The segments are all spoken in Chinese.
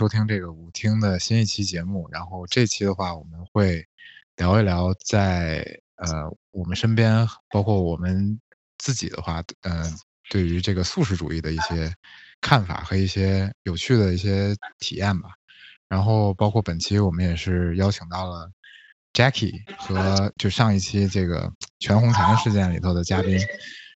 收听这个舞厅的新一期节目。然后这期的话，我们会聊一聊在呃我们身边，包括我们自己的话，嗯，对于这个素食主义的一些看法和一些有趣的一些体验吧。然后包括本期我们也是邀请到了 Jackie 和就上一期这个全红婵事件里头的嘉宾，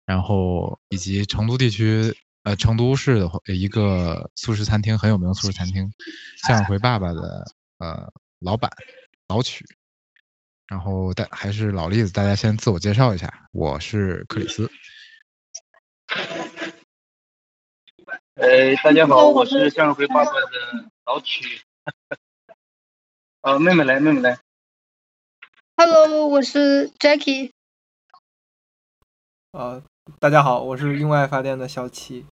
然后以及成都地区。呃，成都市的一个素食餐厅很有名的，素食餐厅“向日葵爸爸”的呃老板老曲，然后大还是老例子，大家先自我介绍一下，我是克里斯。呃，大家好，我是向日葵爸爸的老曲。呃，妹妹来，妹妹来。Hello，我是 Jackie。呃，大家好，我是用爱发电的小七。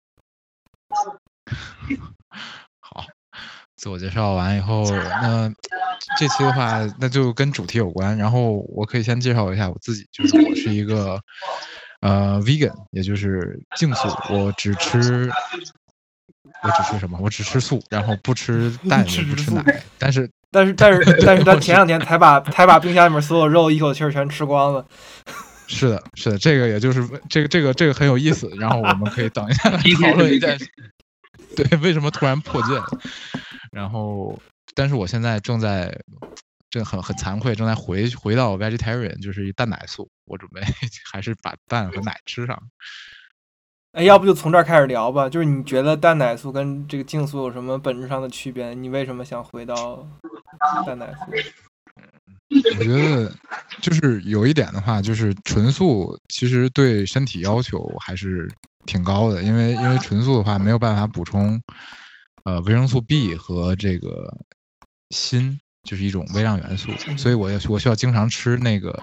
好，自我介绍完以后，那这期的话，那就跟主题有关。然后我可以先介绍一下我自己，就是我是一个呃 vegan，也就是净素，我只吃我只吃什么？我只吃素，然后不吃 蛋也不吃奶。但是但是但是 但是他前两天才把才把冰箱里面所有肉一口气儿全吃光了。是的，是的，这个也就是这个这个这个很有意思。然后我们可以等一下来讨论一下，对，为什么突然破戒？然后，但是我现在正在，这很很惭愧，正在回回到 vegetarian，就是一蛋奶素。我准备 还是把蛋和奶吃上。哎，要不就从这儿开始聊吧。就是你觉得蛋奶素跟这个净素有什么本质上的区别？你为什么想回到蛋奶素？我觉得就是有一点的话，就是纯素其实对身体要求还是挺高的，因为因为纯素的话没有办法补充呃维生素 B 和这个锌，就是一种微量元素，所以我要我需要经常吃那个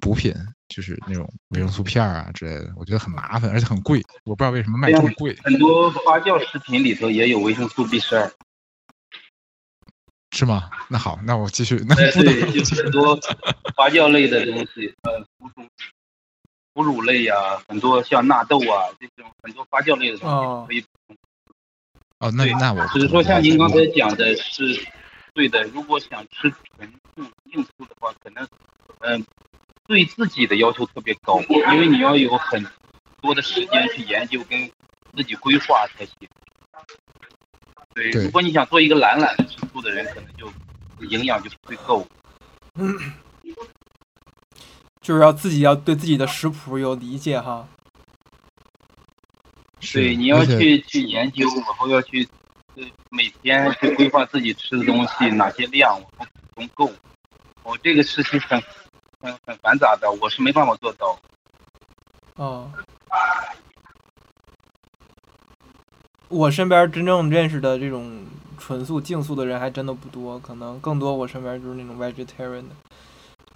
补品，就是那种维生素片啊之类的，我觉得很麻烦，而且很贵，我不知道为什么卖这么贵。很多发酵食品里头也有维生素 B 十二。是吗？那好，那我继续。那对，就是很多发酵类的东西，呃，哺乳哺乳类呀，很多像纳豆啊这种很多发酵类的东西可以。哦，那那我只是说，像您刚才讲的是对的。如果想吃纯素、硬素的话，可能嗯，对自己的要求特别高，因为你要有很多的时间去研究跟自己规划才行。对，如果你想做一个懒懒的吃素的人，可能就营养就不会够。嗯，就是要自己要对自己的食谱有理解哈。对，你要去去研究，然后要去每天去规划自己吃的东西哪些量我不够。我这个事情很很很繁杂的，我是没办法做到。哦。我身边真正认识的这种纯素、净素的人还真的不多，可能更多我身边就是那种 vegetarian 的，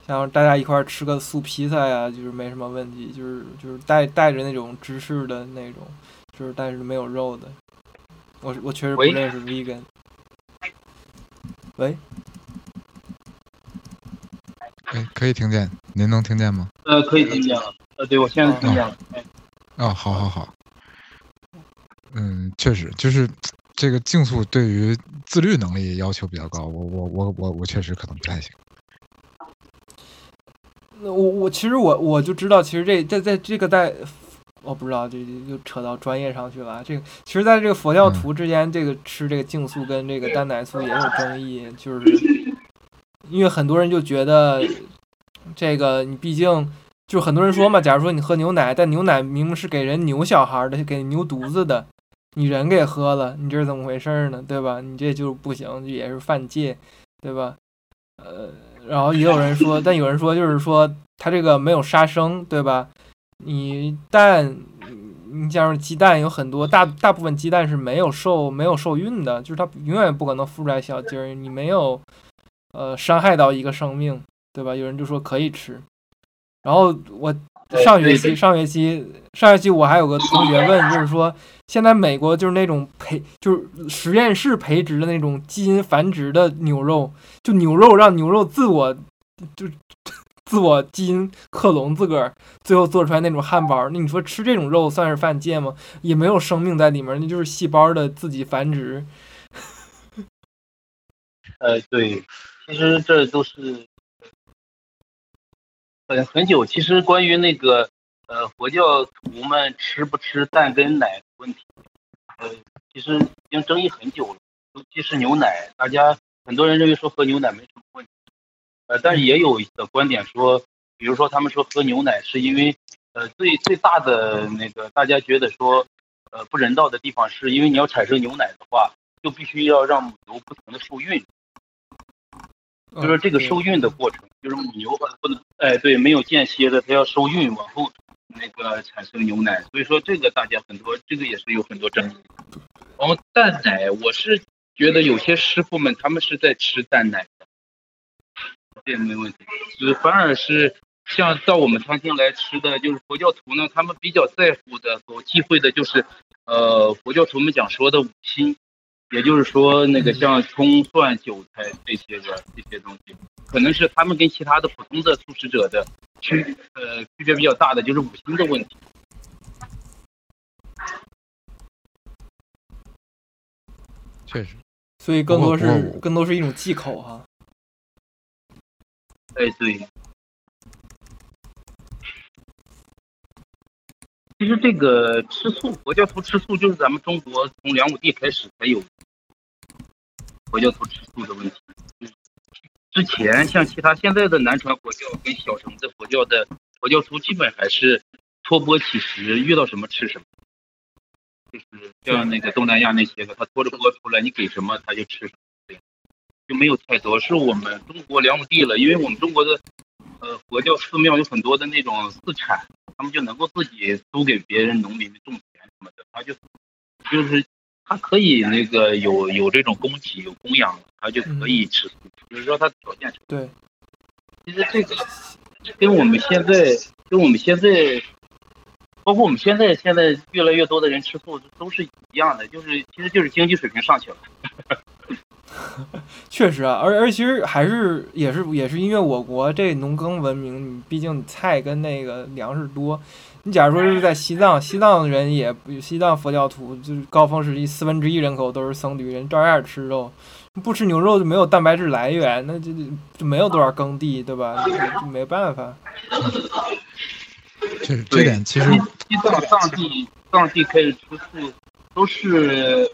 像大家一块吃个素披萨呀，就是没什么问题，就是就是带带着那种芝士的那种，就是但是没有肉的。我我确实不认识 vegan。喂。哎，可以听见，您能听见吗？呃，可以听见了。呃，对，我现在听见了。哦，好好好。嗯，确实，就是这个竞速对于自律能力要求比较高，我我我我我确实可能不太行。那我我其实我我就知道，其实这在在这个在，我不知道这就扯到专业上去了。这个其实在这个佛教徒之间，这个吃这个净素跟这个蛋奶素也有争议，就是因为很多人就觉得这个你毕竟就是很多人说嘛，假如说你喝牛奶，但牛奶明明是给人牛小孩的，给牛犊子的。你人给喝了，你这是怎么回事呢？对吧？你这就不行，也是犯戒，对吧？呃，然后也有人说，但有人说就是说它这个没有杀生，对吧？你蛋，你像是鸡蛋，有很多大大部分鸡蛋是没有受没有受孕的，就是它永远不可能孵出来小鸡儿，你没有呃伤害到一个生命，对吧？有人就说可以吃，然后我。上学期，上学期，上学期，我还有个同学问，就是说，现在美国就是那种培，就是实验室培植的那种基因繁殖的牛肉，就牛肉让牛肉自我就自我基因克隆自个儿，最后做出来那种汉堡。那你说吃这种肉算是犯贱吗？也没有生命在里面，那就是细胞的自己繁殖。呃，对，其实这都是很很久。其实关于那个呃佛教徒们吃不吃蛋跟奶的问题，呃，其实已经争议很久了。尤其是牛奶，大家很多人认为说喝牛奶没什么问题，呃，但是也有的观点说，比如说他们说喝牛奶是因为，呃，最最大的那个大家觉得说，呃，不人道的地方是因为你要产生牛奶的话，就必须要让母牛不停的受孕。就是这个受孕的过程，就是母牛不能，哎，对，没有间歇的，它要受孕往后那个产生牛奶，所以说这个大家很多，这个也是有很多争议。然后蛋奶，我是觉得有些师傅们他们是在吃蛋奶的，这没问题。是反而是像到我们餐厅来吃的，就是佛教徒呢，他们比较在乎的、所忌讳的就是，呃，佛教徒们讲说的五辛。也就是说，那个像葱、蒜、韭菜这些个这些东西，可能是他们跟其他的普通的素食者的区呃区别比较大的，就是五星的问题。确实，所以更多是更多是一种忌口哈。哎，对。其实这个吃素，佛教徒吃素就是咱们中国从梁武帝开始才有。佛教徒吃素的问题，之前像其他现在的南传佛教跟小乘的佛教的佛教徒，基本还是托钵乞食，遇到什么吃什么。就是像那个东南亚那些个，他托着钵出来，你给什么他就吃什么，就没有太多。是我们中国梁武帝了，因为我们中国的呃佛教寺庙有很多的那种寺产，他们就能够自己租给别人农民种田什么的，他就就是。他可以那个有有这种供给有供养，他就可以吃素，就是说他条件对。其实这个跟我们现在跟我们现在，包括我们现在现在越来越多的人吃素都是一样的，就是其实就是经济水平上去了。确实啊，而而其实还是也是也是因为我国这农耕文明，毕竟菜跟那个粮食多。你假如说是在西藏，西藏人也，西藏佛教徒就是高峰时期四分之一人口都是僧侣人，照样吃肉，不吃牛肉就没有蛋白质来源，那就就没有多少耕地，对吧？就没办法。这这点其实西藏藏地藏地可以吃素，都是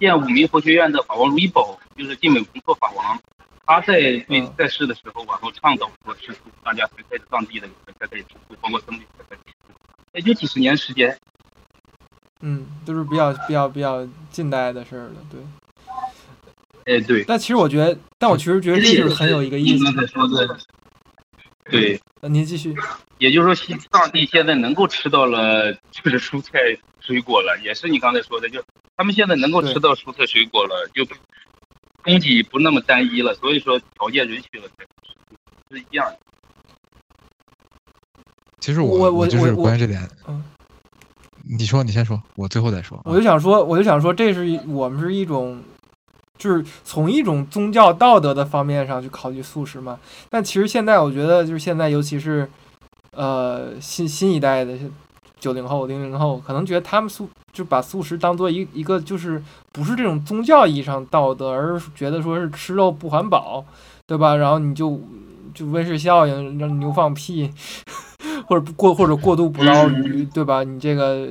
建五明佛学院的法王如意宝，就是晋美弘措法王。他在对在世的时候，然后倡导说吃素，大家才开始藏地的人才开始吃素，包括僧侣才开始吃素，也就几十年时间。嗯，都是比较比较比较近代的事儿了，对。哎，对。但其实我觉得，但我其实觉得这就是很有一个意思。对。那，您继续。也就是说，西藏地现在能够吃到了 就是蔬菜水果了，也是你刚才说的，就他们现在能够吃到蔬菜水果了，就。供给不那么单一了，所以说条件允许了才，是一样的。其实我我就是关于这点，嗯，你说你先说，我最后再说。我就想说，我就想说，这是我们是一种，就是从一种宗教道德的方面上去考虑素食嘛。但其实现在我觉得，就是现在，尤其是呃新新一代的。九零后、零零后可能觉得他们素就把素食当做一一个就是不是这种宗教意义上道德，而是觉得说是吃肉不环保，对吧？然后你就就温室效应，让牛放屁，或者过或者过度捕捞鱼，对吧？你这个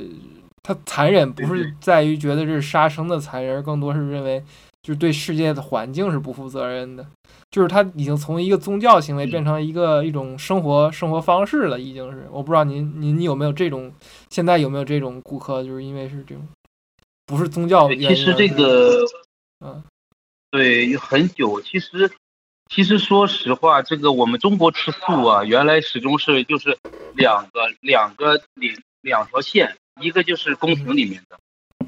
它残忍不是在于觉得这是杀生的残忍，而更多是认为就是对世界的环境是不负责任的。就是他已经从一个宗教行为变成一个一种生活生活方式了，已经是。我不知道您您有没有这种，现在有没有这种顾客，就是因为是这种，不是宗教。其实这个，嗯，对，很久。其实，其实说实话，这个我们中国吃素啊，原来始终是就是两个两个两两条线，一个就是宫廷里面的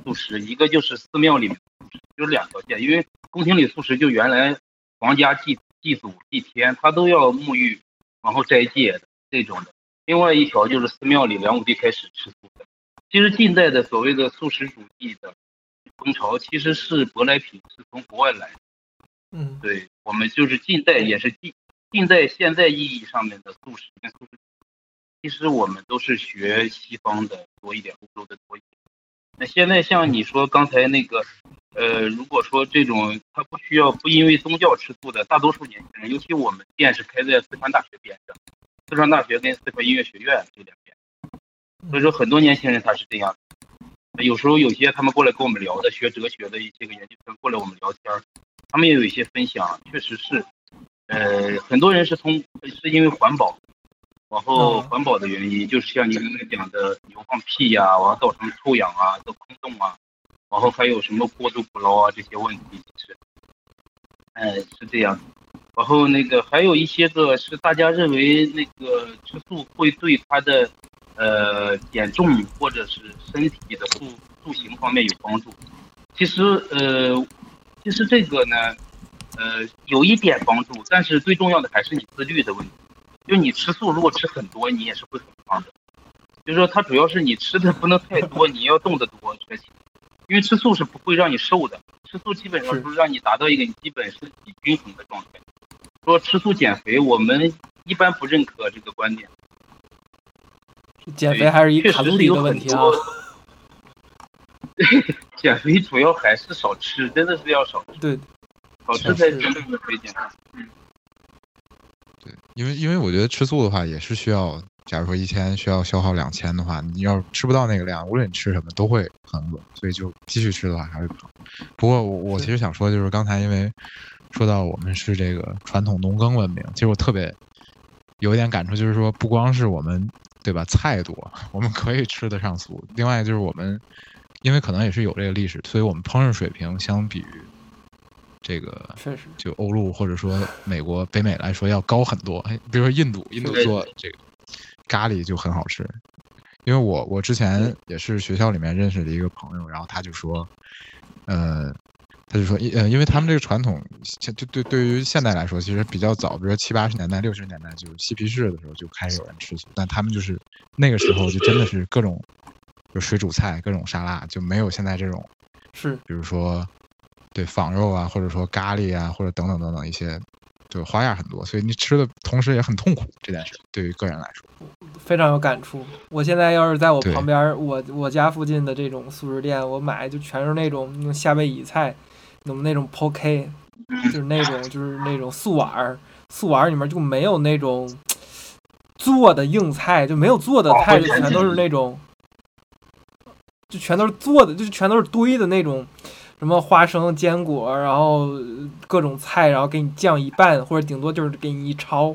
素食，一个就是寺庙里面，就是两条线。因为宫廷里素食就原来。皇家祭祭祖祭天，他都要沐浴，然后斋戒的这种的。另外一条就是寺庙里梁武帝开始吃素的。其实近代的所谓的素食主义的风潮，其实是舶来品，是从国外来的。嗯，对我们就是近代也是近近代现在意义上面的素食跟素食，其实我们都是学西方的多一点，欧洲的多一点。那现在像你说刚才那个，呃，如果说这种他不需要不因为宗教吃素的，大多数年轻人，尤其我们店是开在四川大学边上，四川大学跟四川音乐学院这两边，所以说很多年轻人他是这样。有时候有些他们过来跟我们聊的学哲学的一些个研究生过来我们聊天他们也有一些分享，确实是，呃，很多人是从是因为环保，然后环保的原因，就是像你刚才讲的牛放屁呀，然后造成臭氧啊、的空洞啊，然后还有什么过度捕捞啊这些问题，其实，哎，是这样。然后那个还有一些个是大家认为那个吃素会对他的。呃，减重或者是身体的塑塑形方面有帮助。其实，呃，其实这个呢，呃，有一点帮助，但是最重要的还是你自律的问题。就你吃素，如果吃很多，你也是会很胖的。就是说，它主要是你吃的不能太多，你要动得多才行。因为吃素是不会让你瘦的，吃素基本上是让你达到一个你基本身体均衡的状态。说吃素减肥，我们一般不认可这个观点。减肥还是一卡路里的问题啊！减肥主要还是少吃，真的是要少吃。对，少吃才真正的可以减肥。嗯，对，因为因为我觉得吃素的话也是需要，假如说一天需要消耗两千的话，你要吃不到那个量，无论你吃什么都会很饿，所以就继续吃的话还会胖。不过我我其实想说，就是刚才因为说到我们是这个传统农耕文明，其实我特别有一点感触，就是说不光是我们。对吧？菜多，我们可以吃得上素。另外就是我们，因为可能也是有这个历史，所以我们烹饪水平相比于这个，确实就欧陆或者说美国、北美来说要高很多。哎，比如说印度，印度做这个咖喱就很好吃。因为我我之前也是学校里面认识的一个朋友，然后他就说，呃。他就说，因呃，因为他们这个传统，就对对于现代来说，其实比较早，比如说七八十年代、六十年代，就嬉皮士的时候就开始有人吃素，但他们就是那个时候就真的是各种，就水煮菜、各种沙拉，就没有现在这种，是，比如说，对仿肉啊，或者说咖喱啊，或者等等等等一些，就花样很多，所以你吃的同时也很痛苦。这件事对于个人来说，非常有感触。我现在要是在我旁边，我我家附近的这种素食店，我买就全是那种夏威夷菜。那么那种 poke，就是那种就是那种素碗儿，素碗儿里面就没有那种做的硬菜，就没有做的菜，就全都是那种，就全都是做的，就是全都是堆的那种，什么花生、坚果，然后各种菜，然后给你酱一拌，或者顶多就是给你一焯，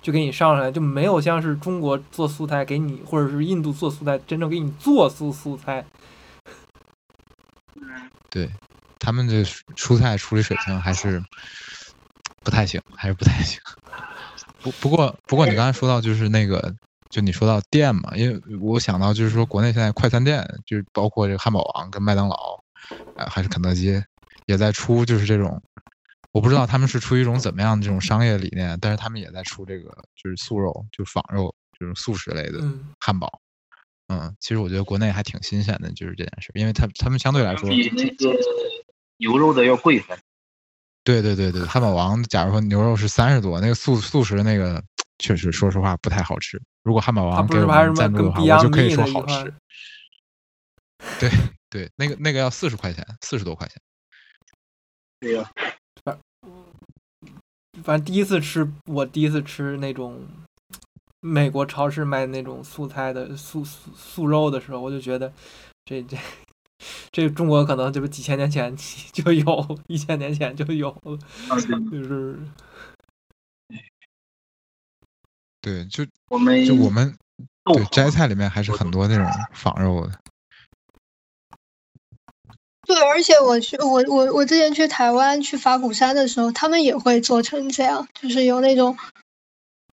就给你上来，就没有像是中国做素菜给你，或者是印度做素菜真正给你做素素菜。对。他们这蔬菜处理水平还是不太行，还是不太行。不不过不过，你刚才说到就是那个，就你说到店嘛，因为我想到就是说，国内现在快餐店，就是包括这个汉堡王跟麦当劳，呃，还是肯德基，也在出就是这种，我不知道他们是出于一种怎么样的这种商业理念，但是他们也在出这个就是素肉，就是仿肉，就是素食类的汉堡。嗯，其实我觉得国内还挺新鲜的，就是这件事，因为他他们相对来说。牛肉的要贵还？对对对对，汉堡王，假如说牛肉是三十多，那个素素食那个确实，说实话不太好吃。如果汉堡王给我们赞助的话，我就可以说好吃。对对，那个那个要四十块钱，四十多块钱。对呀，反反正第一次吃，我第一次吃那种美国超市卖那种素菜的素素素肉的时候，我就觉得这这。这中国可能就是几千年前就有，一千年前就有了，就是，对，就我们就我们对摘菜里面还是很多那种仿肉的。对，而且我去，我我我之前去台湾去法鼓山的时候，他们也会做成这样，就是有那种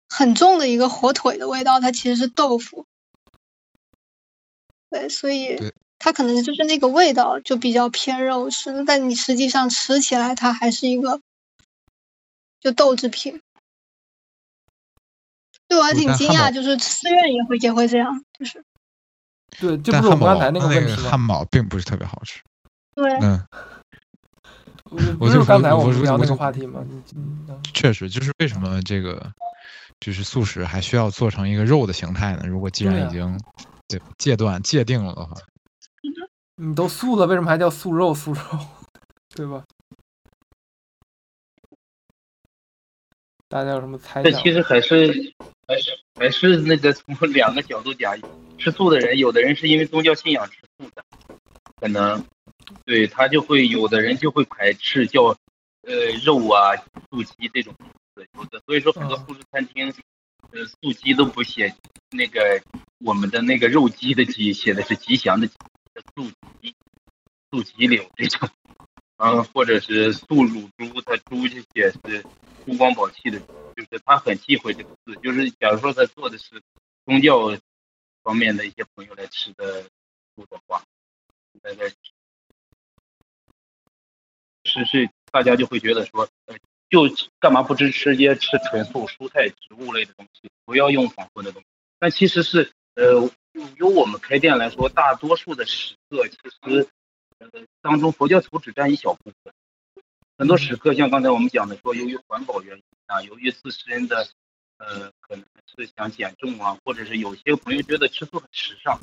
很重的一个火腿的味道，它其实是豆腐。对，所以。它可能就是那个味道就比较偏肉食，但你实际上吃起来它还是一个就豆制品。对我还挺惊讶，就是寺院也会也会这样，就是对，就不是我刚才那个问题。汉堡并不是特别好吃。对，嗯，我就刚才我们聊那个话题吗？确实，就是为什么这个就是素食还需要做成一个肉的形态呢？如果既然已经对戒断界定了的话，你都素了，为什么还叫素肉？素肉，对吧？大家有什么猜想？这其实还是还是还是那个从两个角度讲，吃素的人，有的人是因为宗教信仰吃素的，可能对他就会有的人就会排斥叫呃肉啊素鸡这种有的，所以说很多素食餐厅呃素鸡都不写那个我们的那个肉鸡的鸡，写的是吉祥的素鸡素鸡柳这种，嗯，或者是素乳猪，它猪就写是。珠光宝气的，就是他很忌讳这个字。就是假如说他做的是宗教方面的一些朋友来吃的素的话，那个是是大家就会觉得说，呃，就干嘛不支持些吃纯素蔬菜植物类的东西，不要用防混的东西。但其实是，呃，由我们开店来说，大多数的食客其实，呃，当中佛教徒只占一小部分。很多时刻，像刚才我们讲的，说由于环保原因啊，由于自身的，呃，可能是想减重啊，或者是有些朋友觉得吃素很时尚，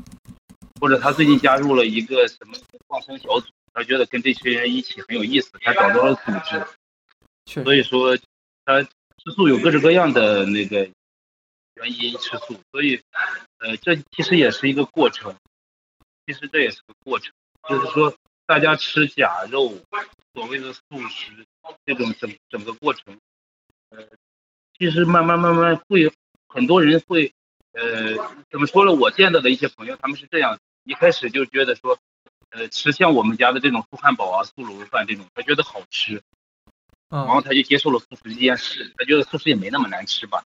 或者他最近加入了一个什么放生小组，他觉得跟这群人一起很有意思，他找到了组织，所以说他吃素有各式各样的那个原因吃素，所以，呃，这其实也是一个过程，其实这也是个过程，就是说大家吃假肉。所谓的素食这种整整个过程，呃，其实慢慢慢慢会很多人会，呃，怎么说呢？我见到的一些朋友，他们是这样，一开始就觉得说，呃，吃像我们家的这种素汉堡啊、素卤肉饭这种，他觉得好吃，然后他就接受了素食这件事，他觉得素食也没那么难吃吧，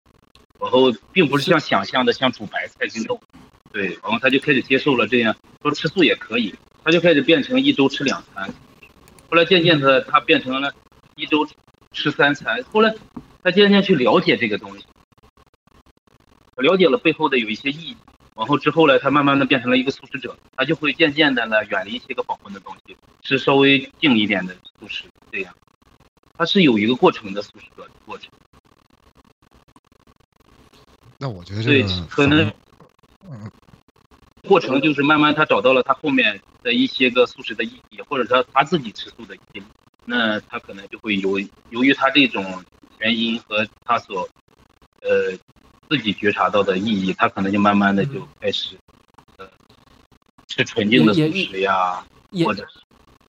然后并不是像想象的像煮白菜跟肉，对，然后他就开始接受了这样，说吃素也可以，他就开始变成一周吃两餐。后来渐渐的，他变成了一周吃三餐。后来他渐渐去了解这个东西，了解了背后的有一些意义。往后之后呢，他慢慢的变成了一个素食者，他就会渐渐的呢远离一些个保温的东西，吃稍微静一点的素食。这样，他是有一个过程的素食者过程。那我觉得这个可能，嗯。过程就是慢慢他找到了他后面的一些个素食的意义，或者说他自己吃素的意义，那他可能就会由由于他这种原因和他所呃自己觉察到的意义，他可能就慢慢的就开始呃吃纯净的素食呀，或者是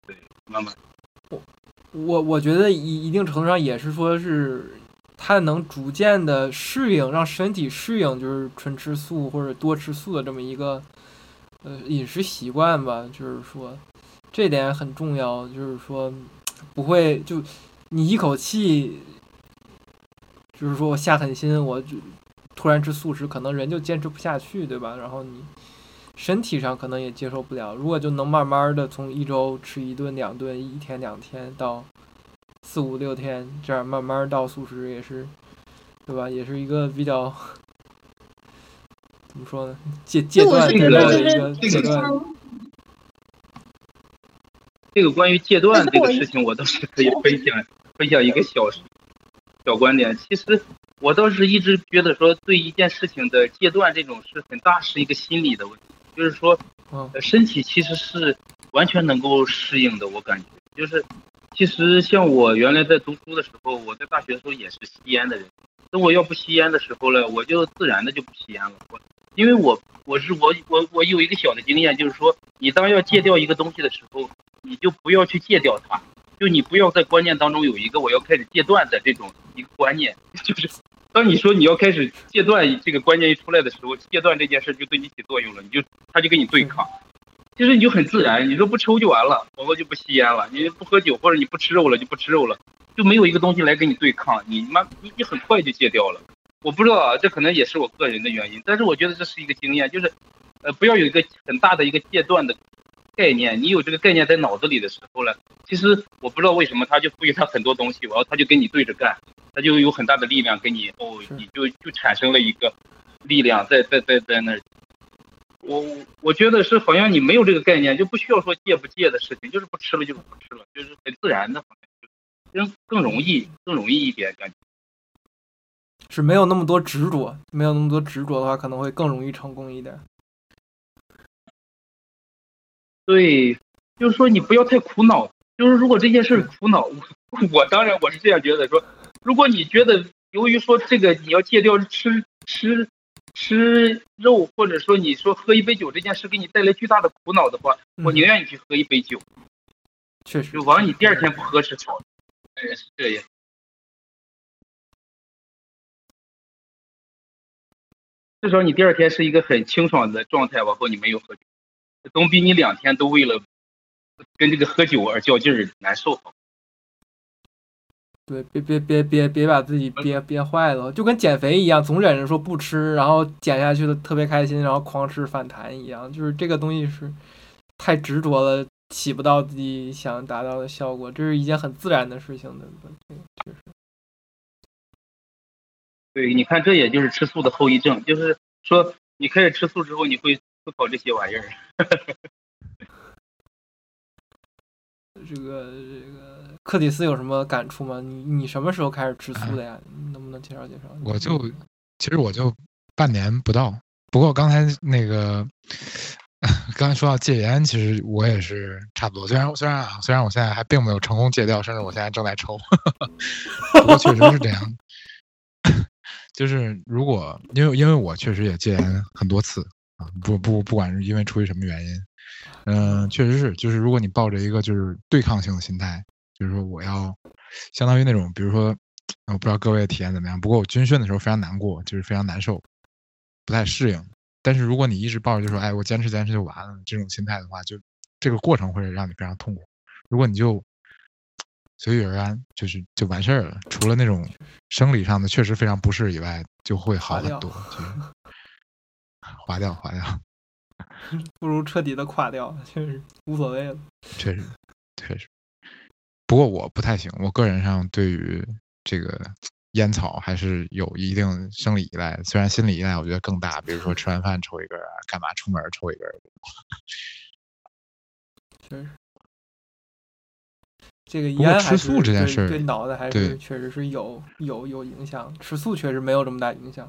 对慢慢我我我觉得一一定程度上也是说是他能逐渐的适应，让身体适应就是纯吃素或者多吃素的这么一个。呃，饮食习惯吧，就是说，这点很重要。就是说，不会就你一口气，就是说我下狠心，我就突然吃素食，可能人就坚持不下去，对吧？然后你身体上可能也接受不了。如果就能慢慢的从一周吃一顿、两顿，一天两天到四五六天，这样慢慢到素食也是，对吧？也是一个比较。怎么说呢？戒戒断这个阶段。这个关于戒断这个事情，我倒是可以分享分享一个小小观点。其实我倒是一直觉得说，对一件事情的戒断这种是很大是一个心理的问题。就是说，身体其实是完全能够适应的。我感觉，就是其实像我原来在读书的时候，我在大学的时候也是吸烟的人。等我要不吸烟的时候呢，我就自然的就不吸烟了。我。因为我我是我我我有一个小的经验，就是说，你当要戒掉一个东西的时候，你就不要去戒掉它，就你不要在观念当中有一个我要开始戒断的这种一个观念，就是当你说你要开始戒断这个观念一出来的时候，戒断这件事就对你起作用了，你就他就跟你对抗，其实你就很自然，你说不抽就完了，我们就不吸烟了，你不喝酒或者你不吃肉了就不吃肉了，就没有一个东西来跟你对抗，你妈你你很快就戒掉了。我不知道啊，这可能也是我个人的原因，但是我觉得这是一个经验，就是，呃，不要有一个很大的一个戒断的概念。你有这个概念在脑子里的时候呢，其实我不知道为什么他就赋予他很多东西，然后他就跟你对着干，他就有很大的力量给你，哦，你就就产生了一个力量在在在在那儿。我我觉得是好像你没有这个概念，就不需要说戒不戒的事情，就是不吃了就是不吃了，就是很自然的，好像更容易更容易一点感觉。是没有那么多执着，没有那么多执着的话，可能会更容易成功一点。对，就是说你不要太苦恼。就是如果这件事苦恼，我我当然我是这样觉得说，如果你觉得由于说这个你要戒掉吃吃吃肉，或者说你说喝一杯酒这件事给你带来巨大的苦恼的话，我宁愿你去喝一杯酒。确实，就完了，你第二天不喝是好的。哎，是这样。至少你第二天是一个很清爽的状态，往后你没有喝酒。总比你两天都为了跟这个喝酒而较劲儿难受好。对，别别别别别把自己憋憋坏了，就跟减肥一样，总忍着说不吃，然后减下去的特别开心，然后狂吃反弹一样，就是这个东西是太执着了，起不到自己想达到的效果。这是一件很自然的事情的，确实。对，你看，这也就是吃素的后遗症，就是说你开始吃素之后，你会。思考这些玩意儿，这个这个克里斯有什么感触吗？你你什么时候开始吃素的呀？能不能介绍介绍？我就其实我就半年不到，不过刚才那个 刚才说到戒烟，其实我也是差不多。虽然虽然啊，虽然我现在还并没有成功戒掉，甚至我现在正在抽，不过确实是这样。就是如果因为因为我确实也戒烟很多次。啊，不不，不管是因为出于什么原因，嗯，确实是，就是如果你抱着一个就是对抗性的心态，就是说我要相当于那种，比如说，我不知道各位体验怎么样，不过我军训的时候非常难过，就是非常难受，不太适应。但是如果你一直抱着就说，哎，我坚持坚持就完了这种心态的话，就这个过程会让你非常痛苦。如果你就随遇而安，就是就完事儿了，除了那种生理上的确实非常不适以外，就会好很多。划掉，划掉，不如彻底的垮掉，确实无所谓了。确实，确实。不过我不太行，我个人上对于这个烟草还是有一定生理依赖，虽然心理依赖我觉得更大。比如说吃完饭抽一根啊，干嘛出门抽一根。确实，这个烟吃素这件事对脑袋还是确实是有有有影响。吃素确实没有这么大影响。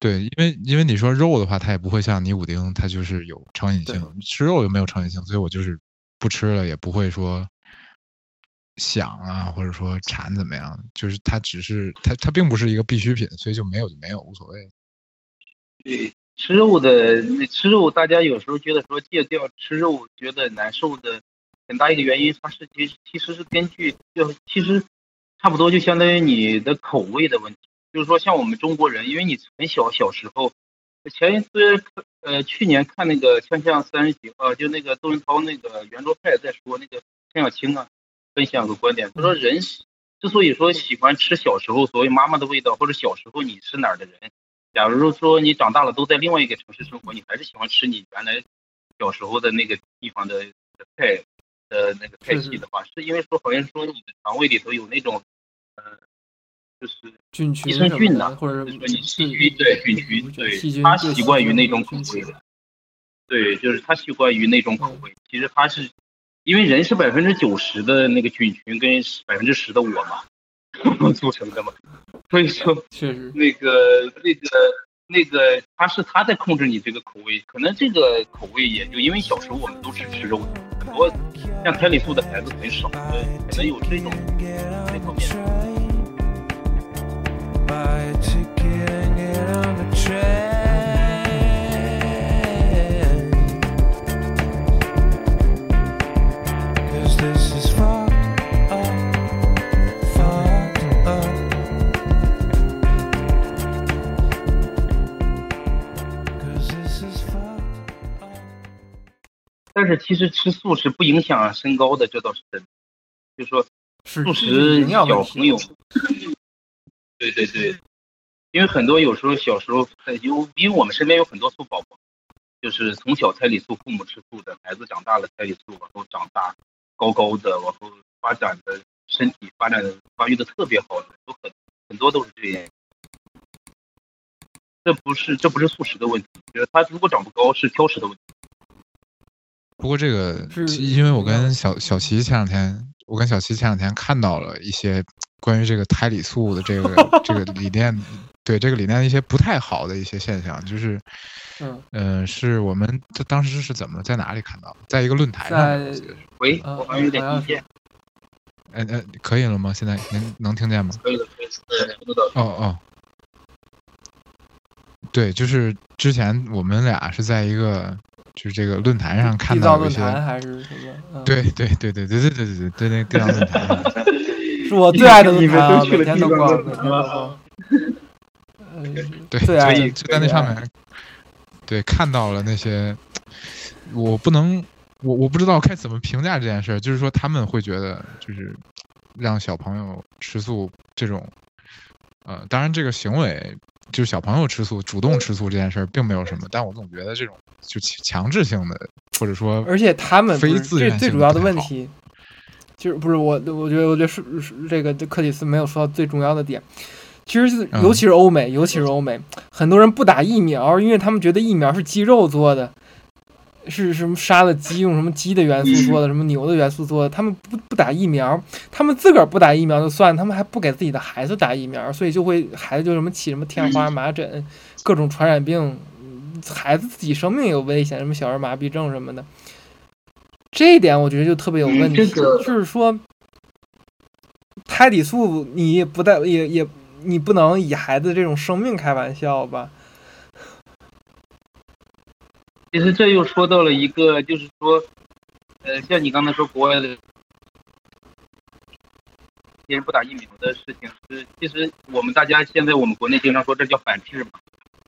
对，因为因为你说肉的话，它也不会像尼古丁，它就是有成瘾性。吃肉又没有成瘾性，所以我就是不吃了，也不会说想啊，或者说馋怎么样。就是它只是它它并不是一个必需品，所以就没有就没有，无所谓。对，吃肉的吃肉，大家有时候觉得说戒掉吃肉觉得难受的很大一个原因，它是其实其实是根据就其实差不多就相当于你的口味的问题。就是说，像我们中国人，因为你很小小时候，前一次呃去年看那个《锵锵三人行》啊，就那个窦文涛那个圆桌派在说那个陈小青啊，分享个观点，他说人之所以说喜欢吃小时候所谓妈妈的味道，或者小时候你是哪儿的人，假如说你长大了都在另外一个城市生活，你还是喜欢吃你原来小时候的那个地方的菜呃那个菜系的话，是因为说好像说你的肠胃里头有那种呃。就是益生菌的，或者说你细菌对菌群，对，他习惯于那种口味的，对，就是他习惯于那种口味。其实他是因为人是百分之九十的那个菌群跟百分之十的我嘛 组成的嘛，所以说确实那个那个那个他是他在控制你这个口味，可能这个口味也就因为小时候我们都是吃肉的，很多像胎里素的孩子很少，对可能有这种这方面。但是其实吃素是不影响身高的，这倒是真的。就说素食小朋友，对对对。因为很多有时候小时候，有因为我们身边有很多素宝宝，就是从小胎里素，父母吃素的孩子长大了胎里素，往后长大高高的，往后发展的身体发展发育的特别好的，都很很多都是这样。这不是这不是素食的问题，就是他如果长不高是挑食的问题。不过这个因为我跟小小齐前两天我跟小齐前两天看到了一些关于这个胎里素的这个 这个理念，对这个理念的一些不太好的一些现象，就是，嗯呃，是我们这当时是怎么在哪里看到？在一个论坛上喂，呃我好像有点好像听见，哎哎，可以了吗？现在能能听见吗？可以了，可以了，对，听得到。哦哦，对，就是之前我们俩是在一个就是这个论坛上看地藏论到有一些，坛还是什么？嗯，对对对对对对对对对对，那个地藏论坛上，是我最爱的论坛每天逛，对，最爱就就在那上面，对，看到了那些，我不能，我我不知道该怎么评价这件事儿，就是说他们会觉得，就是让小朋友吃素这种，呃，当然这个行为就是小朋友吃素、主动吃素这件事儿并没有什么，但我总觉得这种就强制性的，或者说而且他们非自愿最最主要的问题，就是不是我我觉得我觉得是是这个克里斯没有说到最重要的点。其实尤其是欧美，尤其是欧美，很多人不打疫苗，因为他们觉得疫苗是鸡肉做的，是什么杀了鸡用什么鸡的元素做的，什么牛的元素做的，他们不不打疫苗，他们自个儿不打疫苗就算，他们还不给自己的孩子打疫苗，所以就会孩子就什么起什么天花、麻疹，各种传染病，嗯孩子自己生命有危险，什么小儿麻痹症什么的。这一点我觉得就特别有问题，嗯这个就是说，胎里素你也不带也也你不能以孩子这种生命开玩笑吧？其实这又说到了一个，就是说，呃，像你刚才说国外的，别人不打疫苗的事情是，其实我们大家现在我们国内经常说这叫反制嘛。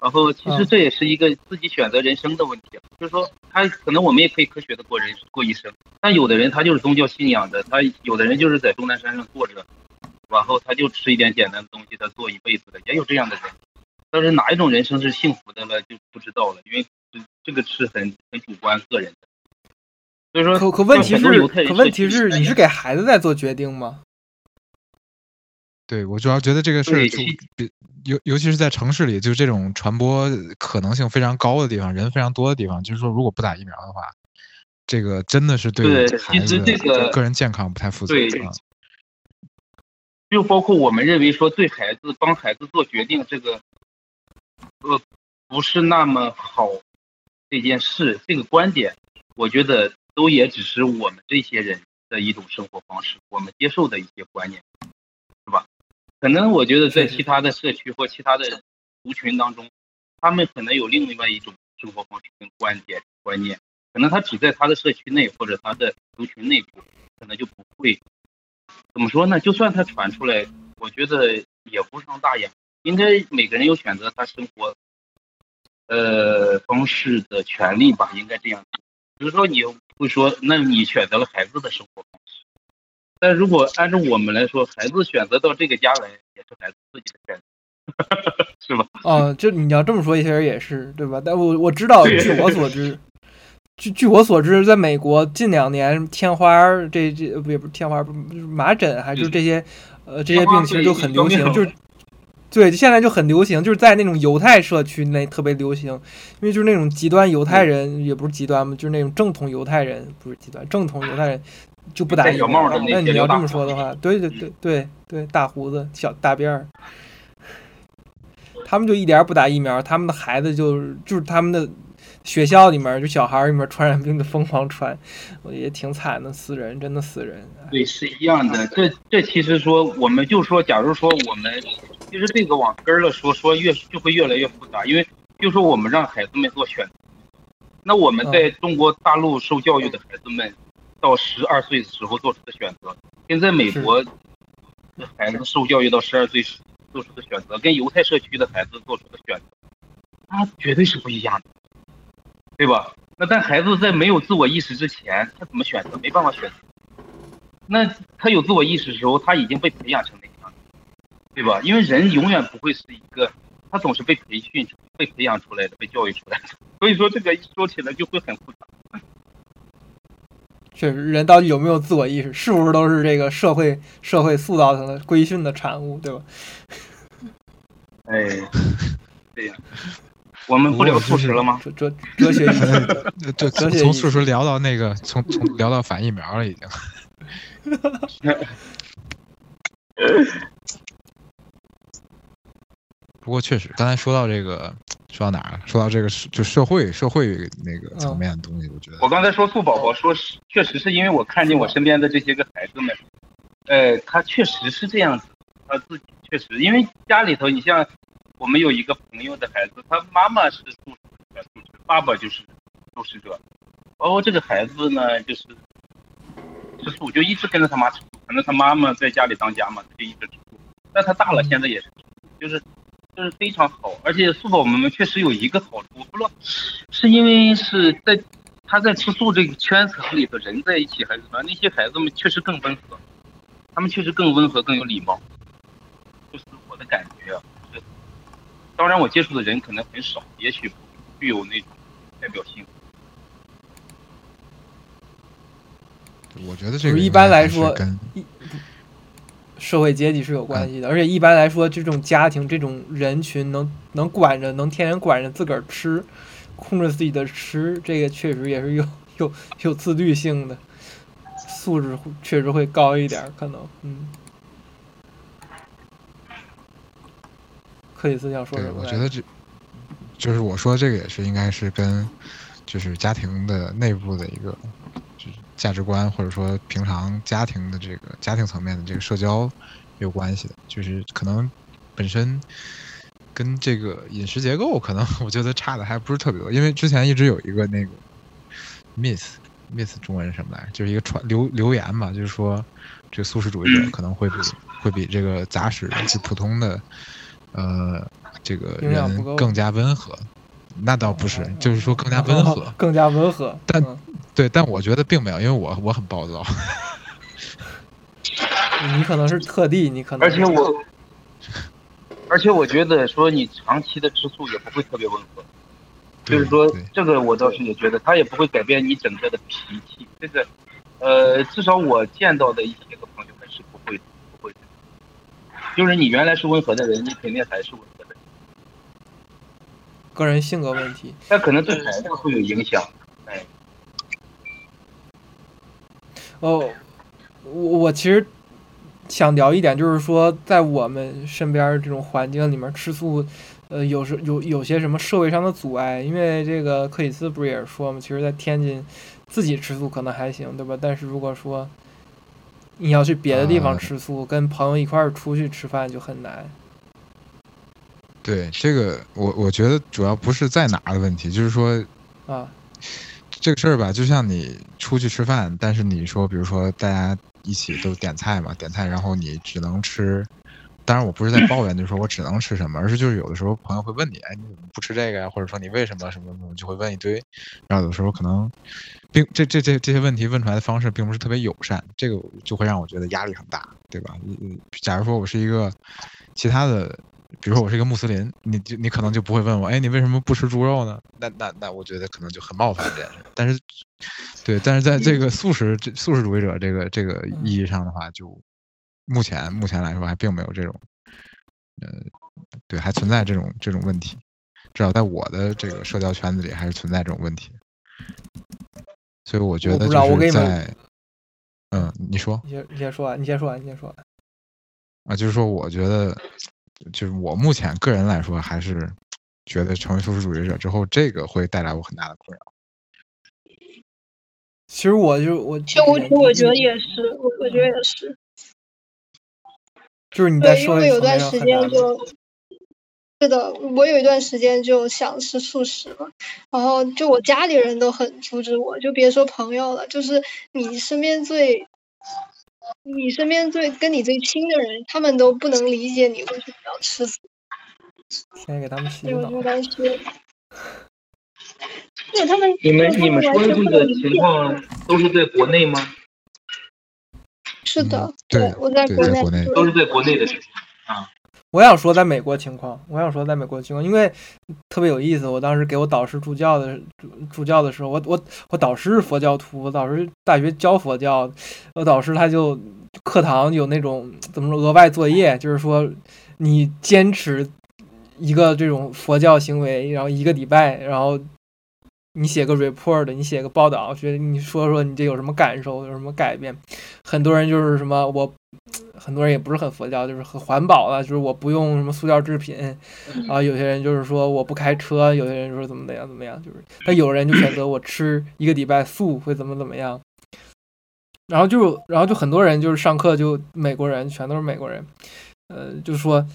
然后其实嗯这也是一个自己选择人生的问题，就是说他可能我们也可以科学的过人过一生，但有的人他就是宗教信仰的，他有的人就是在终南山上坐着，然后他就吃一点简单的东西，他做一辈子的，也有这样的人。但是哪一种人生是幸福的了，就不知道了，因为这这个是很很主观个人的。所以说，可可问题是可问题是，你是给孩子在做决定吗？对我主要觉得这个事儿就尤尤其是在城市里，就是这种传播可能性非常高的地方，人非常多的地方，就是说如果不打疫苗的话，这个真的是对对其实孩子这个个人健康不太负责对啊。就包括我们认为说对孩子帮孩子做决定这个，呃，不是那么好这件事，这个观点，我觉得都也只是我们这些人的一种生活方式，我们接受的一些观念，是吧？可能我觉得在是是其他的社区或其他的族群当中，他们可能有另外一种生活方式跟观点观念，可能他只在他的社区内或者他的族群内部，可能就不会怎么说呢？就算他传出来，我觉得也无伤大雅。应该每个人有选择他生活呃方式的权利吧，应该这样。比如说你会说，那你选择了孩子的生活方式，但如果按照我们来说，孩子选择到这个家来，也是孩子自己的选择，是吧？哦，就你要这么说，其实也是对吧？但我我知道，据我所知，据据我所知，在美国近两年天花这这不也不是天花儿，不是麻疹还是这些呃这些病其实都很流行，就是对，现在就很流行，就是在那种犹太社区那特别流行，因为就是那种极端犹太人，也不是极端嘛，就是那种正统犹太人，不是极端正统犹太人就不打疫苗小帽的。那那你要这么说的话，对对对对对，大胡子小大辫儿。他们就一点儿不打疫苗，他们的孩子就是就是他们的学校里面就小孩儿里面传染病的疯狂传，我也挺惨的，死人真的死人。哎对，是一样的。这这其实说，我们就说，假如说我们，其实这个往根儿了说，说越就会越来越复杂，因为就说我们让孩子们做选择，那我们在中国大陆受教育的孩子们，到十二岁的时候做出的选择，跟在美国孩子受教育到十二岁时做出的选择，跟犹太社区的孩子做出的选择，那绝对是不一样的，对吧？那但孩子在没有自我意识之前，他怎么选择？没办法选择。那他有自我意识的时候，他已经被培养成对吧？因为人永远不会是一个，他总是被培训、被培养出来的、被教育出来的。所以说这个一说起来就会很复杂。确实，人到底有没有自我意识，是不是都是这个社会社会塑造成的规训的产物，对吧？哎，对呀。我们不聊素食了吗？哲哲哲学意识，呃这从哲学从素食聊到那个，从从聊到反疫苗了，已经。不过确实，刚才说到这个，说到哪儿了？说到这个就社会社会那个层面的东西，我觉得我刚才说素宝宝说是，确实是因为我看见我身边的这些个孩子们，呃，他确实是这样子，他自己确实，因为家里头，你像我们有一个朋友的孩子，他妈妈是素食素食，爸爸就是素食者，包括这个孩子呢，就是吃素，就一直跟着他妈吃素，可能他妈妈在家里当家嘛，他就一直吃素，但他大了，现在也是，就是。就是非常好，而且素宝们们确实有一个好处，我不知道是因为是在他在吃素这个圈层里头人在一起，还是什么？那些孩子们确实更温和，他们确实更温和，更有礼貌，就是我的感觉啊。当然，我接触的人可能很少，也许具有那种代表性。我觉得这个一般来说。社会阶级是有关系的，而且一般来说，这种家庭、这种人群能能管着、能天天管着自个儿吃，控制自己的吃，这个确实也是有有有自律性的，素质确实会高一点，可能，嗯。克里斯想说什么？我觉得这，就是我说这个也是应该是跟，就是家庭的内部的一个。价值观或者说平常家庭的这个家庭层面的这个社交有关系的，就是可能本身跟这个饮食结构可能 我觉得差的还不是特别多，因为之前一直有一个那个 miss miss 中文是什么来，就是一个传留留言嘛，就是说这个素食主义者可能会比会比这个杂食就普通的呃这个人更加温和，那倒不是，就是说更加温和，更加温和，但。对，但我觉得并没有，因为我我很暴躁。你可能是特地，你可能。而且我，而且我觉得说你长期的吃素也不会特别温和，就是说这个我倒是也觉得，它也不会改变你整个的脾气。这个，呃，至少我见到的一些个朋友们是不会不会的。就是你原来是温和的人，你肯定还是温和的。个人性格问题。那可能对孩子会有影响。哦，我我其实想聊一点，就是说，在我们身边这种环境里面吃素，呃，有时有有些什么社会上的阻碍。因为这个克里斯不是也说嘛，其实，在天津自己吃素可能还行，对吧？但是如果说你要去别的地方吃素，跟朋友一块儿出去吃饭就很难。对这个，我我觉得主要不是在哪的问题，就是说啊。这个事儿吧，就像你出去吃饭，但是你说，比如说大家一起都点菜嘛，点菜，然后你只能吃。当然，我不是在抱怨，就是说我只能吃什么，而是就是有的时候朋友会问你，哎，你怎么不吃这个呀？或者说你为什么什么什么，就会问一堆。然后有的时候可能，并这这这这些问题问出来的方式并不是特别友善，这个就会让我觉得压力很大，对吧？嗯，假如说我是一个其他的。比如说我是一个穆斯林，你就你可能就不会问我，哎，你为什么不吃猪肉呢？那那那我觉得可能就很冒犯这件事。但是，对，但是在这个素食这素食主义者这个这个意义上的话，就目前目前来说还并没有这种，呃，对，还存在这种这种问题，至少在我的这个社交圈子里还是存在这种问题。所以我觉得就是在，嗯，你说，你先你先说完，你先说完，你先说完。啊，就是说，我觉得。就是我目前个人来说，还是觉得成为素食主义者之后，这个会带来我很大的困扰。其实我就我，其实我我觉得也是，我我觉得也是。就是你在说，因为有段时间就，是的，我有一段时间就想吃素食了，然后就我家里人都很阻止我，就别说朋友了，就是你身边最。你身边最跟你最亲的人，他们都不能理解你为什么要吃素。先给他们洗脑。对，他们。你们你们说的这个情况都是在国内吗？是的，对，我在国内，都是在国内的事情啊。我想说，在美国情况，我想说，在美国情况，因为特别有意思。我当时给我导师助教的助助教的时候，我我我导师是佛教徒，我导师大学教佛教，我导师他就课堂有那种怎么说额外作业，就是说你坚持一个这种佛教行为，然后一个礼拜，然后你写个 report，你写个报道，觉得你说说你这有什么感受，有什么改变？很多人就是什么我，很多人也不是很佛教，就是很环保了，就是我不用什么塑料制品啊。有些人就是说我不开车，有些人说怎么怎样怎么样，就是但有人就选择我吃一个礼拜素会怎么怎么样。然后就然后就很多人就是上课就美国人全都是美国人，呃，就说。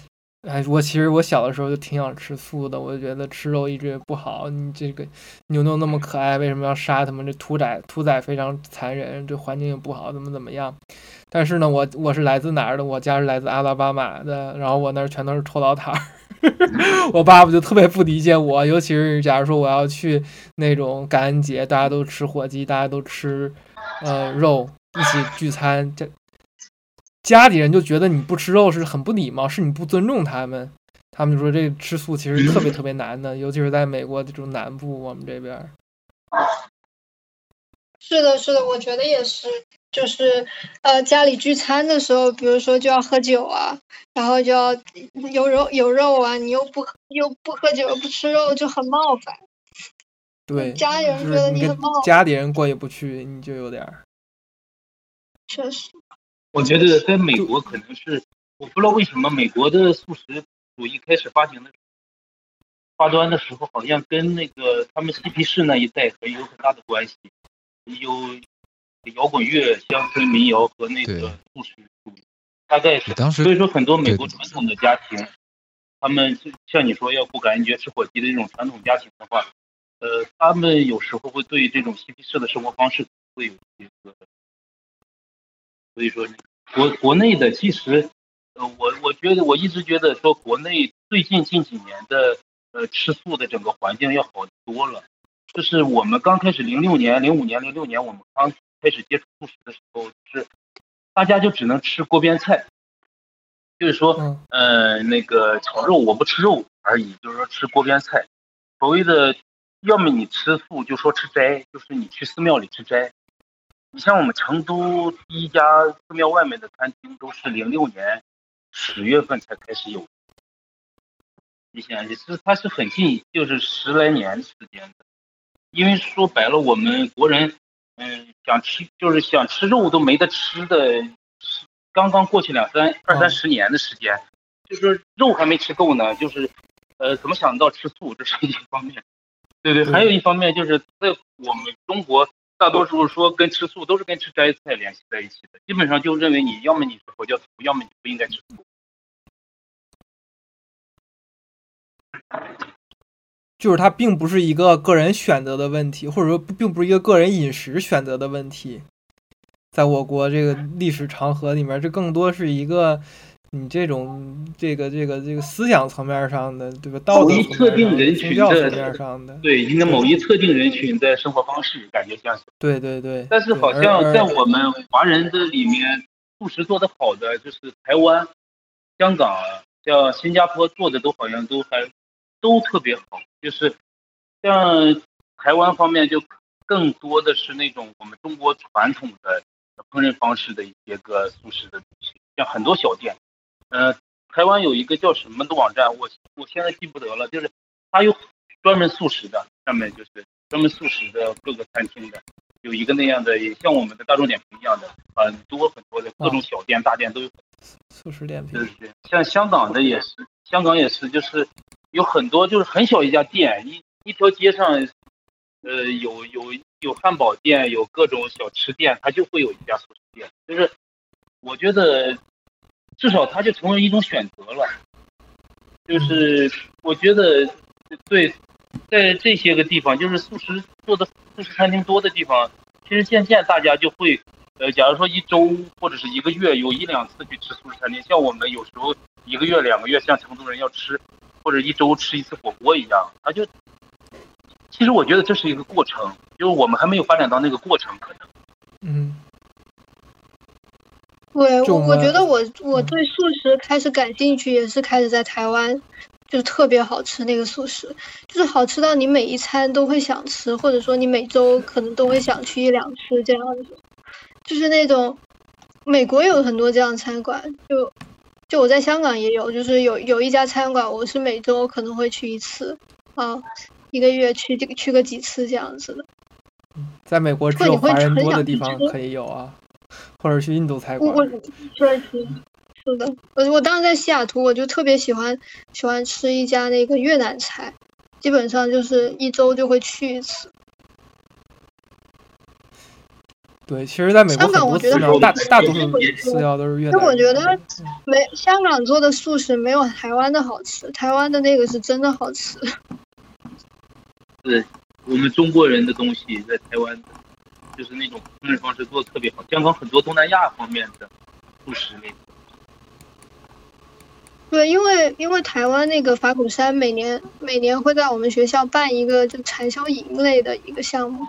哎，我其实我小的时候就挺想吃素的，我就觉得吃肉一直也不好。你这个牛牛那么可爱，为什么要杀它们？这屠宰屠宰非常残忍，这环境也不好，怎么怎么样？但是呢，我我是来自哪儿的？我家是来自阿拉巴马的，然后我那儿全都是臭老摊儿。我爸爸就特别不理解我，尤其是假如说我要去那种感恩节，大家都吃火鸡，大家都吃呃肉，一起聚餐，这。家里人就觉得你不吃肉是很不礼貌，是你不尊重他们。他们就说这吃素其实特别特别难的，尤其是在美国这种南部，我们这边。是的，是的，我觉得也是。就是呃，家里聚餐的时候，比如说就要喝酒啊，然后就要有肉有肉啊，你又不又不喝酒不吃肉，就很冒犯。对，家里人觉得你很冒犯。家里人过意不去，你就有点儿。确实。我觉得在美国可能是，我不知道为什么美国的素食主义开始发行的发端的时候，好像跟那个他们嬉皮士那一代很有很大的关系，有摇滚乐、乡村民谣和那个素食主义，大概是。所以说很多美国传统的家庭，他们像你说要过感恩节吃火鸡的这种传统家庭的话，呃，他们有时候会对这种嬉皮士的生活方式会有一个。所以说，国国内的其实，呃，我我觉得我一直觉得说，国内最近近几年的呃吃素的整个环境要好多了。就是我们刚开始零六年、零五年、零六年，我们刚开始接触素食的时候，是大家就只能吃锅边菜，就是说，呃，那个炒肉我不吃肉而已，就是说吃锅边菜。所谓的，要么你吃素，就说吃斋，就是你去寺庙里吃斋。你像我们成都第一家寺庙外面的餐厅，都是零六年十月份才开始有。你想，也是它是很近，就是十来年时间的。因为说白了，我们国人，嗯，想吃就是想吃肉都没得吃的，刚刚过去两三二三十年的时间，就是肉还没吃够呢，就是呃，怎么想到吃素，这是一方面。对对，还有一方面就是在我们中国。大多数说跟吃素都是跟吃斋菜联系在一起的，基本上就认为你要么你是佛教徒，要么你不应该吃素。就是它并不是一个个人选择的问题，或者说并不是一个个人饮食选择的问题。在我国这个历史长河里面，这更多是一个。你这种这个这个这个思想层面上的，对吧？道德特定人群的层面上的，对，应该某一特定人群的生活方式，感觉像是。对对对。但是好像在我们华人的里面，素食做的好的就是台湾、香港，像新加坡做的都好像都还都特别好。就是像台湾方面，就更多的是那种我们中国传统的烹饪方式的一些个素食的东西，像很多小店。呃，台湾有一个叫什么的网站，我我现在记不得了，就是它有专门素食的，上面就是专门素食的各个餐厅的，有一个那样的，也像我们的大众点评一样的，很多很多的各种小店、大店都有素食点评。对对，像香港的也是，香港也是，就是有很多就是很小一家店，一一条街上，呃，有有有汉堡店，有各种小吃店，它就会有一家素食店，就是我觉得。至少它就成为一种选择了，就是我觉得，对，在这些个地方，就是素食做的素食餐厅多的地方，其实渐渐大家就会，呃，假如说一周或者是一个月有一两次去吃素食餐厅，像我们有时候一个月两个月，像成都人要吃，或者一周吃一次火锅一样，他就，其实我觉得这是一个过程，就是我们还没有发展到那个过程，可能，嗯。对，我我觉得我我对素食开始感兴趣，也是开始在台湾，就是特别好吃那个素食，就是好吃到你每一餐都会想吃，或者说你每周可能都会想去一两次这样子，就是那种美国有很多这样餐馆，就就我在香港也有，就是有有一家餐馆，我是每周可能会去一次啊，一个月去这个去个几次这样子的。在美国只有华人多的地方可以有啊，或者去印度菜馆。我确实是的，我我当时在西雅图，我就特别喜欢喜欢吃一家那个越南菜，基本上就是一周就会去一次。对，其实在美国香港，我觉得大大多数饲料都是越南。那我觉得没香港做的素食没有台湾的好吃，台湾的那个是真的好吃。对，我们中国人的东西在台湾，就是那种烹饪方式做的特别好。香港很多东南亚方面的素食那。对，因为因为台湾那个法鼓山每年每年会在我们学校办一个就产销营类的一个项目，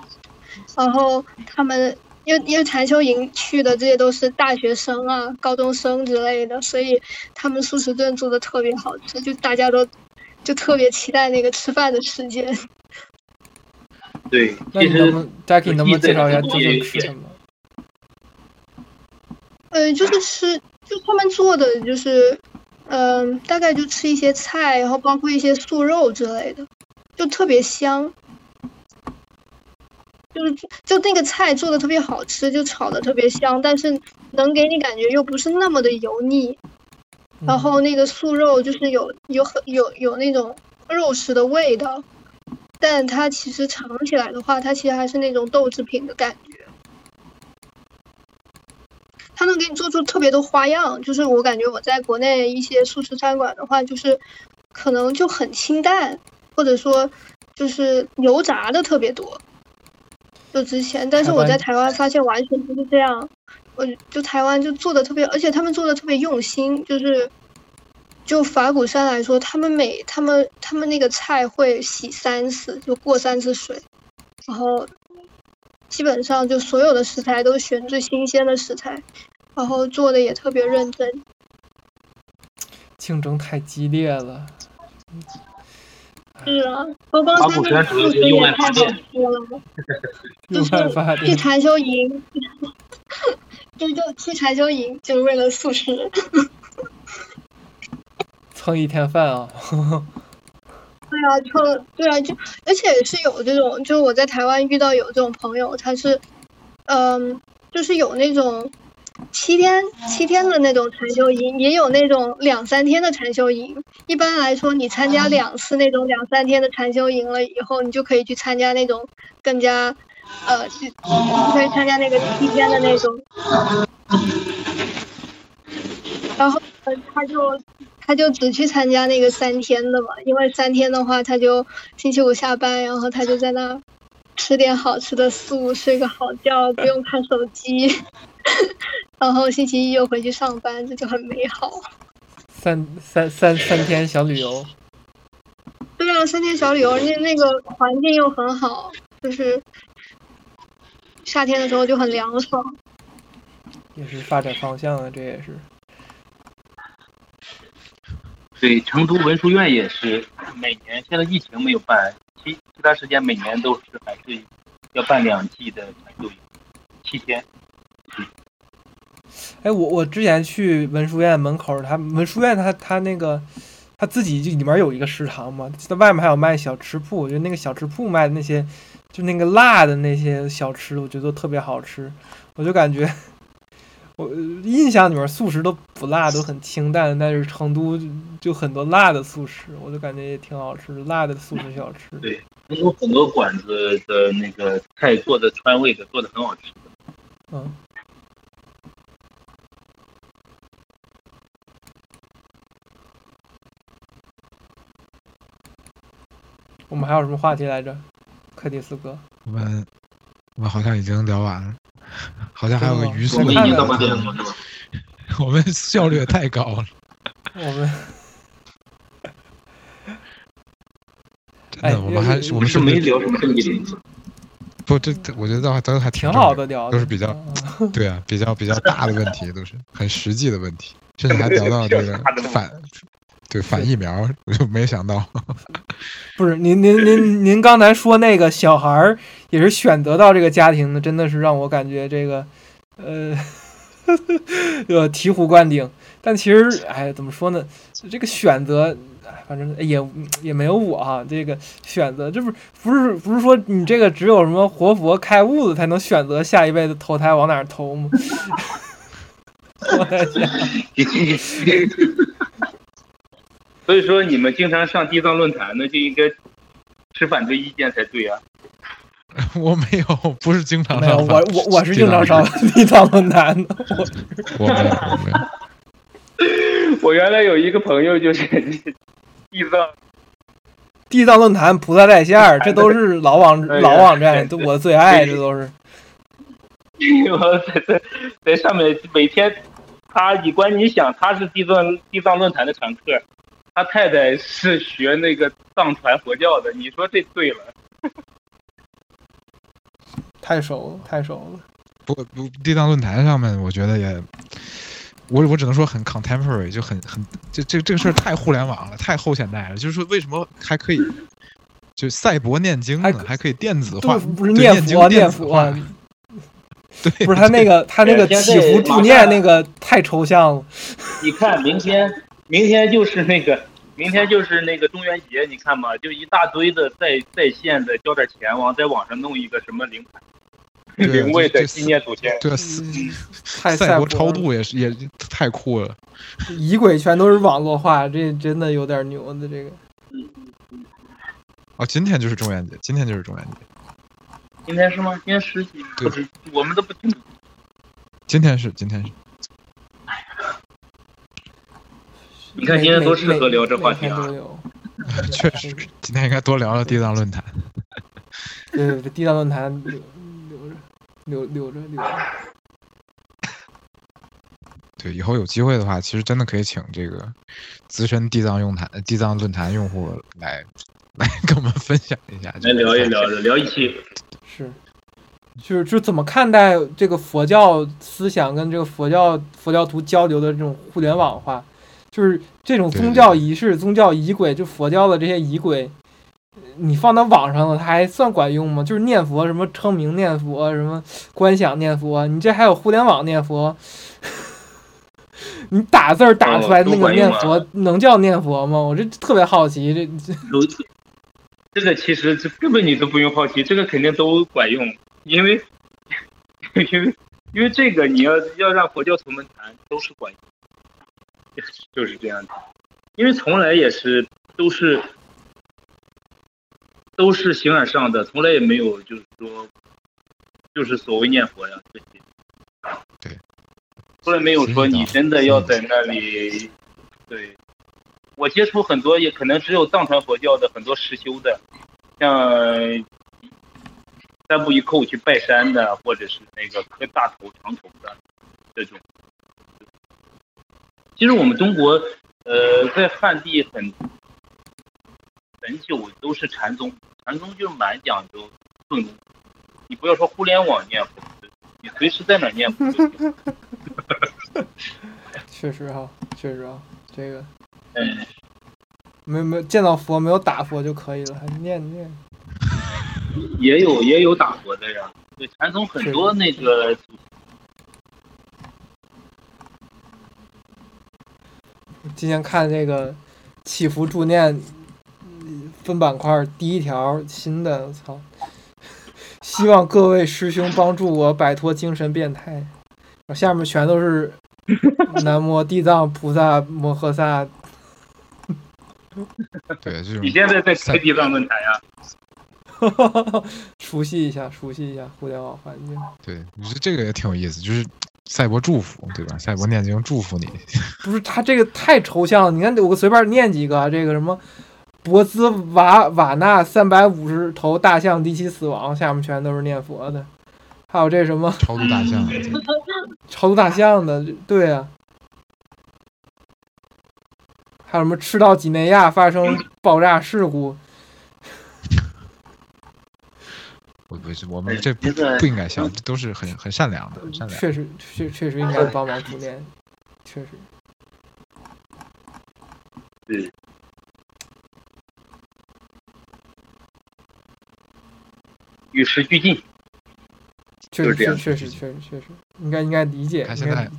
然后他们。因为因为禅修营去的这些都是大学生啊、高中生之类的，所以他们素食顿做的特别好吃，就大家都就特别期待那个吃饭的时间。对，那你能不能 Jackie 能不能介绍一下究竟吃什么？呃，就是吃，就他们做的就是，嗯，大概就吃一些菜，然后包括一些素肉之类的，就特别香。就是就那个菜做的特别好吃，就炒的特别香，但是能给你感觉又不是那么的油腻。然后那个素肉就是有有很有有那种肉食的味道，但它其实尝起来的话，它其实还是那种豆制品的感觉。它能给你做出特别多花样，就是我感觉我在国内一些素食餐馆的话，就是可能就很清淡，或者说就是油炸的特别多。就之前，但是我在台湾发现完全不是这样，我就台湾就做的特别，而且他们做的特别用心，就是就法鼓山来说，他们每他们他们那个菜会洗三次，就过三次水，然后基本上就所有的食材都选最新鲜的食材，然后做的也特别认真。竞争太激烈了。是啊，佛光山的素食也太好吃了，就是去禅修营，就就去禅修营，就是为了素食，蹭一天饭啊！对啊，蹭对啊，就而且是有这种，就是我在台湾遇到有这种朋友，他是，嗯，就是有那种。七天七天的那种禅修营，也有那种两三天的禅修营。一般来说，你参加两次那种两三天的禅修营了以后，你就可以去参加那种更加，呃，去可以参加那个七天的那种。然后呃他就他就只去参加那个三天的嘛，因为三天的话，他就星期五下班，然后他就在那吃点好吃的素，睡个好觉，不用看手机。然后星期一又回去上班，这就很美好。三三三三天小旅游。对啊，三天小旅游，那那个环境又很好，就是夏天的时候就很凉爽。也是发展方向啊，这也是。对，成都文殊院也是每年，现在疫情没有办，其其他时间每年都是还是要办两季的传授营，七天。哎，我我之前去文殊院门口，他文殊院他他那个他自己就里面有一个食堂嘛，在外面还有卖小吃铺，我觉得那个小吃铺卖的那些就那个辣的那些小吃，我觉得特别好吃。我就感觉我印象里面素食都不辣，都很清淡，但是成都就很多辣的素食，我就感觉也挺好吃，辣的素食小吃。对，成都很多馆子的那个菜做的川味的，做的很好吃。嗯。我们还有什么话题来着，柯蒂斯哥？我们我们好像已经聊完了，好像还有个余速。我们效率也太高了。我们，真的，我们还我们是没聊什么正经。不，这我觉得倒都还挺好的聊，都是比较对啊，比较比较大的问题，都是很实际的问题，甚至还聊到这个反。对反疫苗，我就没想到。不是您您您您刚才说那个小孩儿也是选择到这个家庭的，真的是让我感觉这个呃 呃醍醐灌顶。但其实，哎，怎么说呢？这个选择，反正也也没有我哈。这个选择，这不是不是不是说你这个只有什么活佛开悟的才能选择下一辈子投胎往哪儿投吗？我在想，所以说你们经常上地藏论坛，那就应该持反对意见才对啊。我没有，不是经常，上。我我我是经常上地藏论坛的。我没有，我没有。我原来有一个朋友就是地藏地藏论坛、菩萨在线，这都是 老网老网站，都我最爱，这都是。我在在在上面每天，他你关你想他是地藏地藏论坛的常客，他太太是学那个藏传佛教的，你说这对了？太熟了，太熟了。不不，地藏论坛上面，我觉得也。我我只能说很 contemporary，就很很这这这个事儿太互联网了，太后现代了。就是说，为什么还可以就赛博念经呢？还可以电子化，不是念佛念佛。对，不是他那个他那个祈福助念那个太抽象了。你看，明天明天就是那个明天就是那个中元节，你看嘛，就一大堆的在在线的交点钱，往在网上弄一个什么灵牌。灵位的纪念祖先，对，赛赛博超度也是也太酷了。仪轨全都是网络化，这真的有点牛的这个。哦，今天就是中元节，今天就是中元节。今天是吗？今天十几？对，我们都不清楚。今天是，今天是。你看今天多适合聊这话题啊！确实，今天应该多聊聊地藏论坛。对对对，地藏论坛。留留着留留着留着，对，以后有机会的话，其实真的可以请这个资深地藏用坛、地藏论坛用户来来跟我们分享一下，来聊一聊，聊一期。是，就是就怎么看待这个佛教思想跟这个佛教佛教徒交流的这种互联网化，就是这种宗教仪式、宗教仪轨，就佛教的这些仪轨。你放到网上了，它还算管用吗？就是念佛，什么称名念佛，什么观想念佛，你这还有互联网念佛？你打字打出来那个念佛能叫念佛吗？我这特别好奇，这 这这个其实这根本你都不用好奇，这个肯定都管用，因为 因为因为这个你要要让佛教徒们谈都是管用，就是这样的，因为从来也是都是。都是形而上的，从来也没有就是说，就是所谓念佛呀这些。对。从来没有说你真的要在那里。对。我接触很多，也可能只有藏传佛教的很多实修的，像三步一叩去拜山的，或者是那个磕大头长头的这种。其实我们中国，呃，在汉地很。很久都是禅宗，禅宗就蛮讲究顺路。你不要说互联网念佛，你随时在哪念佛。确实哈，确实啊，这个，嗯，没没见到佛没有打佛就可以了，还念念。也有也有打佛的呀，对禅宗很多那个。今天看这个祈福助念。分板块第一条新的，我操！希望各位师兄帮助我摆脱精神变态。下面全都是 南无地藏菩萨摩诃萨。对，这种。你现在在开地藏论坛呀？熟悉一下，熟悉一下互联网环境。对，你说这个也挺有意思，就是赛博祝福，对吧？赛博念经祝福你。不是，他这个太抽象了。你看，我随便念几个，这个什么。博兹瓦瓦纳三百五十头大象第七死亡，下面全都是念佛的，还有这什么超度大象，超度大象的，对啊，还有什么赤道几内亚发生爆炸事故？不不是，我们这不不应该笑，都是很很善良的，善良。确实确确实应该帮忙助念，确实。对。与时俱进，确实确实确实确实应该应该理解，他现在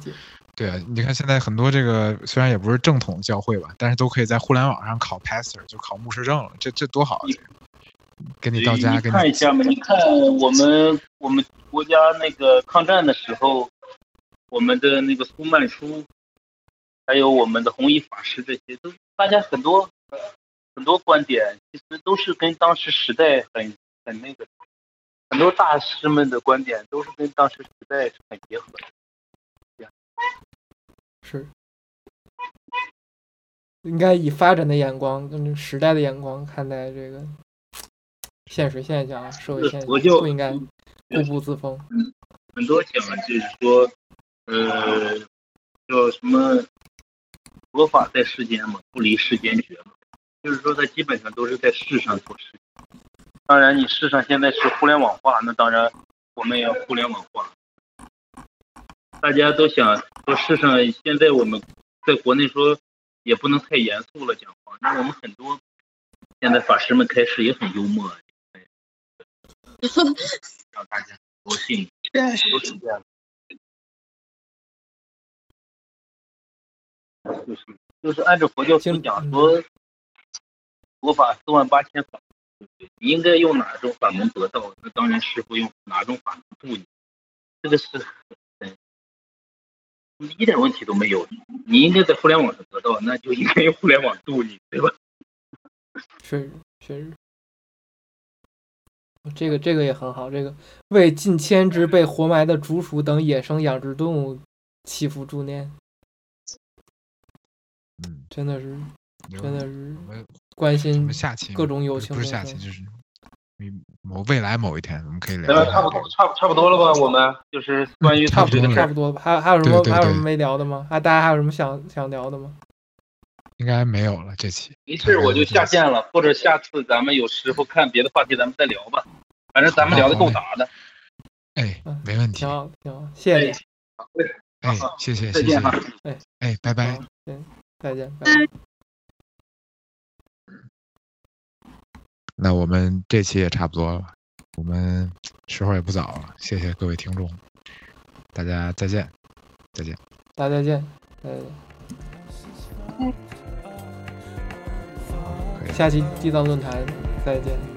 对啊，你看现在很多这个虽然也不是正统教会吧，但是都可以在互联网上考 pastor，就考牧师证了，这这多好啊！这个给你到家，你给你看一下嘛，你看我们我们国家那个抗战的时候，我们的那个苏曼殊，还有我们的弘一法师，这些都大家很多很多观点，其实都是跟当时时代很很那个，很多大师们的观点都是跟当时时代是很结合的。是，应该以发展的眼光跟时代的眼光看待这个现实现象、社会现象，我就不应该固步自封。很多讲就是说，呃，叫什么佛法在世间嘛，不离世间觉嘛，就是说它基本上都是在世上做事。当然，你世上现在是互联网化，那当然我们也要互联网化。大家都想说，世上现在我们在国内说也不能太严肃了讲话，那我们很多现在法师们开始也很幽默，让大家都是这样的，就是就是按照佛教思讲说，佛法四万八千法你应该用哪种法门得到？那当然师傅用哪种法门度你，这个是很一点问题都没有。你应该在互联网上得到，那就应该用互联网度你，对吧？确实，确实，这个这个也很好。这个为近千只被活埋的竹鼠等野生养殖动物祈福助念，嗯，真的是真的是关心下期各种友情不是下期，就是嗯某未来某一天我们可以聊差不多，差不差不多了吧？我们就是关于差不多差不多。还有还有什么还有什么没聊的吗？还大家还有什么想想聊的吗？应该没有了这期。没事，我就下线了，或者下次咱们有时候看别的话题，咱们再聊吧。反正咱们聊的够杂的。哎嗯，没问题挺。好，挺好，谢谢你，哎，谢谢谢谢再见哈。。哎，拜拜。嗯，再见，拜拜。那我们这期也差不多了，我们时候也不早了，谢谢各位听众，大家再见，再见。大家再见，再见。可以下期地藏论坛再见。